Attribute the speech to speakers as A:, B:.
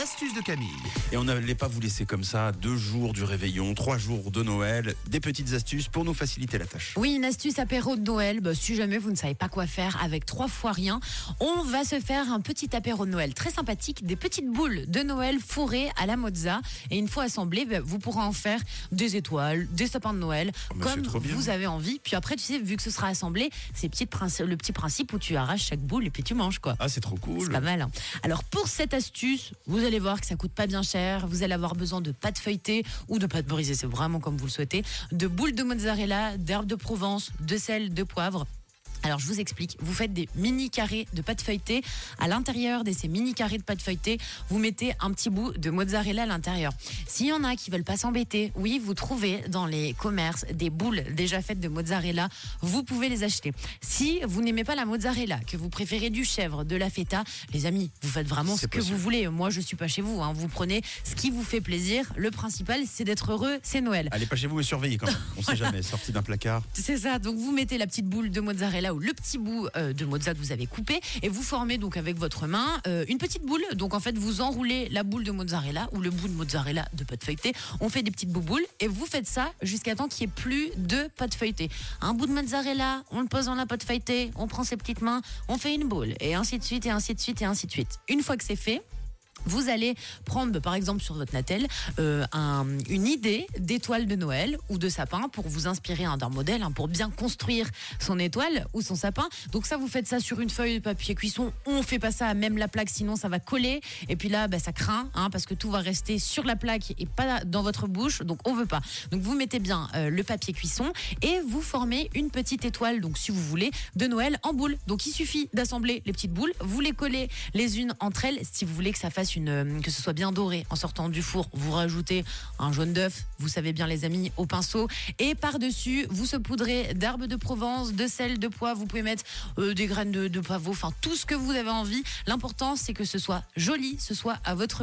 A: l'astuce de Camille.
B: Et on n'allait pas vous laisser comme ça deux jours du réveillon, trois jours de Noël, des petites astuces pour nous faciliter la tâche.
C: Oui, une astuce apéro de Noël. Bah, si jamais vous ne savez pas quoi faire avec trois fois rien, on va se faire un petit apéro de Noël très sympathique, des petites boules de Noël fourrées à la mozza. Et une fois assemblées, bah, vous pourrez en faire des étoiles, des sapins de Noël,
B: Oh, c'est
C: comme vous avez envie. Puis après, tu sais, vu que ce sera assemblé, c'est le petit principe où tu arraches chaque boule et puis tu manges quoi.
B: Ah, c'est trop
C: C'est
B: cool.
C: pas mal. hein. Alors pour cette astuce, vous allez voir que ça coûte pas bien cher. Vous allez avoir besoin de pâte feuilletée ou de pâte brisée, c'est vraiment comme vous le souhaitez, de boules de mozzarella, d'herbes de Provence, de sel, de poivre. Alors je vous explique, vous faites des mini carrés de pâte feuilletée. À l'intérieur de ces mini carrés de pâte feuilletée, vous mettez un petit bout de mozzarella à l'intérieur. S'il y en a qui veulent pas s'embêter, oui, vous trouvez dans les commerces des boules déjà faites de mozzarella. Vous pouvez les acheter. Si vous n'aimez pas la mozzarella, que vous préférez du chèvre, de la feta, les amis, vous faites vraiment ce que vous voulez. Moi, je suis pas chez vous. hein. Vous prenez ce qui vous fait plaisir. Le principal, c'est d'être heureux. C'est Noël.
B: Allez pas chez vous mais surveillez quand même. On sait jamais, sorti d'un placard.
C: C'est ça. Donc vous mettez la petite boule de mozzarella ou le petit bout euh, de mozza que vous avez coupé et vous formez donc avec votre main euh, une petite boule. Donc en fait vous enroulez la boule de mozzarella ou le bout de mozzarella de pâte feuilletée. On fait des petites bouboules et vous faites ça jusqu'à temps qu'il n'y ait plus de pâte feuilletée. Un bout de mozzarella, on le pose dans la pâte feuilletée, on prend ses petites mains, on fait une boule et ainsi de suite et ainsi de suite et ainsi de suite. Une fois que c'est fait. Vous allez prendre, par exemple, sur votre Natel, euh, un- une idée d'étoile de Noël ou de sapin pour vous inspirer hein, d'un modèle, hein, pour bien construire son étoile ou son sapin. Donc ça, vous faites ça sur une feuille de papier cuisson. On fait pas ça à même la plaque, sinon ça va coller. Et puis là, bah, ça craint, hein, parce que tout va rester sur la plaque et pas dans votre bouche. Donc on veut pas. Donc vous mettez bien euh, le papier cuisson et vous formez une petite étoile. Donc si vous voulez, de Noël en boule. Donc il suffit d'assembler les petites boules. Vous les collez les unes entre elles. Si vous voulez que ça fasse euh, que ce soit bien doré en sortant du four, vous rajoutez un jaune d'œuf. Vous savez bien les amis au pinceau. Et par dessus, vous saupoudrez d'herbes de Provence, de sel, de poivre. Vous pouvez mettre euh, des graines de, de pavot. Enfin tout ce que vous avez envie. L'important c'est que ce soit joli, ce soit à votre